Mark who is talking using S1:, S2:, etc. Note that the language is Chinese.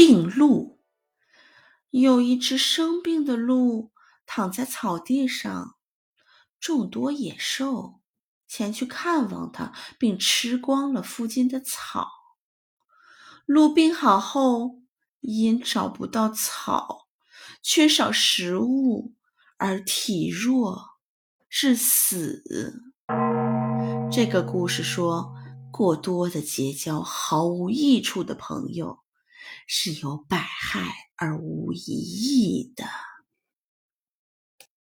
S1: 病鹿。有一只生病的鹿躺在草地上，众多野兽前去看望它，并吃光了附近的草。鹿病好后，因找不到草，缺少食物而体弱致死。这个故事说，过多的结交毫无益处的朋友，是有百害而无一益的。